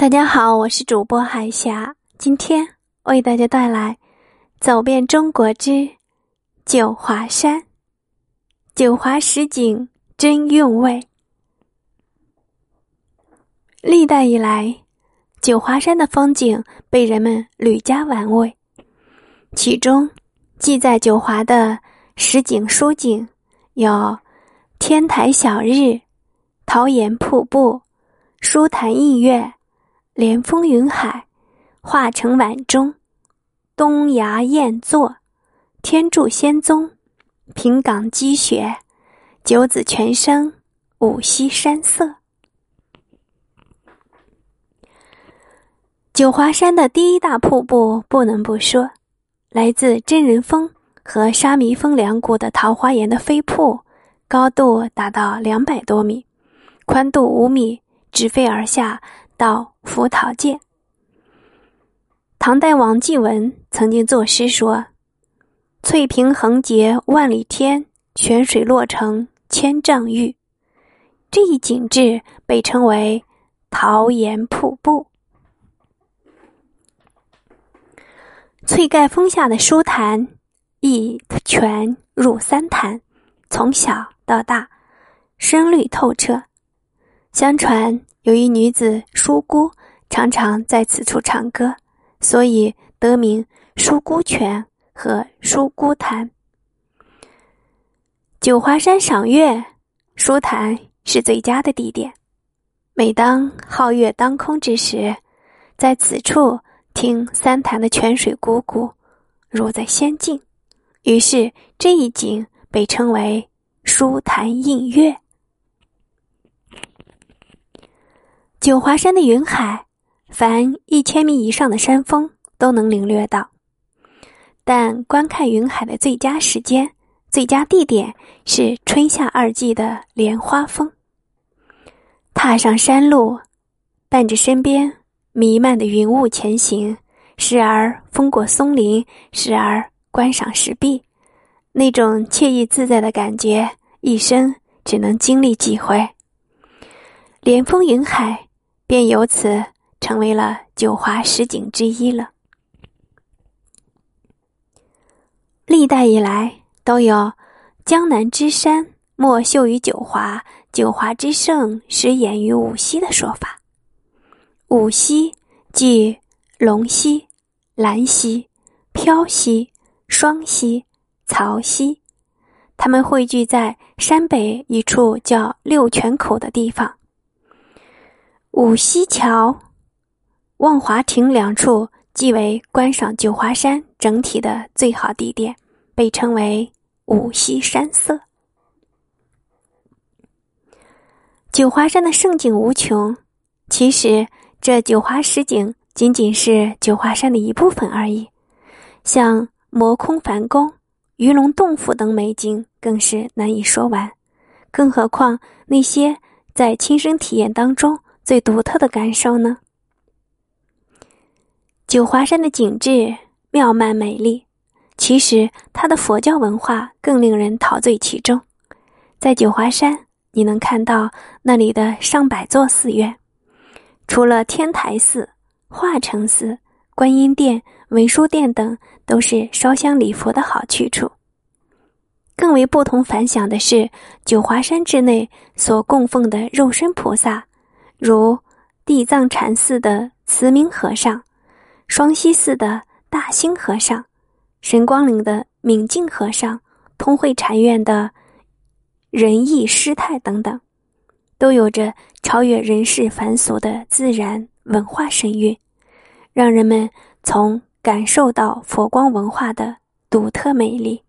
大家好，我是主播海霞，今天为大家带来《走遍中国之九华山》。九华十景真韵味。历代以来，九华山的风景被人们屡加玩味，其中记载九华的十景书景有天台小日、桃岩瀑布、书坛映月。连峰云海，化成晚钟；东崖雁座，天柱仙踪；平岗积雪，九子泉声；五溪山色。九华山的第一大瀑布不能不说，来自真人峰和沙弥峰两股的桃花岩的飞瀑，高度达到两百多米，宽度五米，直飞而下。到福桃界。唐代王继文曾经作诗说：“翠屏横截万里天，泉水落成千丈玉。”这一景致被称为桃岩瀑布。翠盖峰下的书坛，一泉入三潭，从小到大，深绿透彻。相传。有一女子疏姑，常常在此处唱歌，所以得名疏姑泉和疏姑潭。九华山赏月，书坛是最佳的地点。每当皓月当空之时，在此处听三潭的泉水汩汩，如在仙境。于是这一景被称为“书坛映月”。九华山的云海，凡一千米以上的山峰都能领略到。但观看云海的最佳时间、最佳地点是春夏二季的莲花峰。踏上山路，伴着身边弥漫的云雾前行，时而风过松林，时而观赏石壁，那种惬意自在的感觉，一生只能经历几回。连峰云海。便由此成为了九华十景之一了。历代以来都有“江南之山莫秀于九华，九华之胜始演于五溪”的说法。五溪即龙溪、兰溪、飘溪、双溪、曹溪，它们汇聚在山北一处叫六泉口的地方。五溪桥、望华亭两处即为观赏九华山整体的最好地点，被称为五溪山色。九华山的胜景无穷，其实这九华十景仅仅是九华山的一部分而已。像摩空梵宫、鱼龙洞府等美景更是难以说完，更何况那些在亲身体验当中。最独特的感受呢？九华山的景致妙曼美丽，其实它的佛教文化更令人陶醉其中。在九华山，你能看到那里的上百座寺院，除了天台寺、化成寺、观音殿、文殊殿等，都是烧香礼佛的好去处。更为不同凡响的是，九华山之内所供奉的肉身菩萨。如地藏禅寺的慈明和尚，双溪寺的大兴和尚，神光岭的敏净和尚，通惠禅院的仁义师太等等，都有着超越人世凡俗的自然文化神韵，让人们从感受到佛光文化的独特美丽。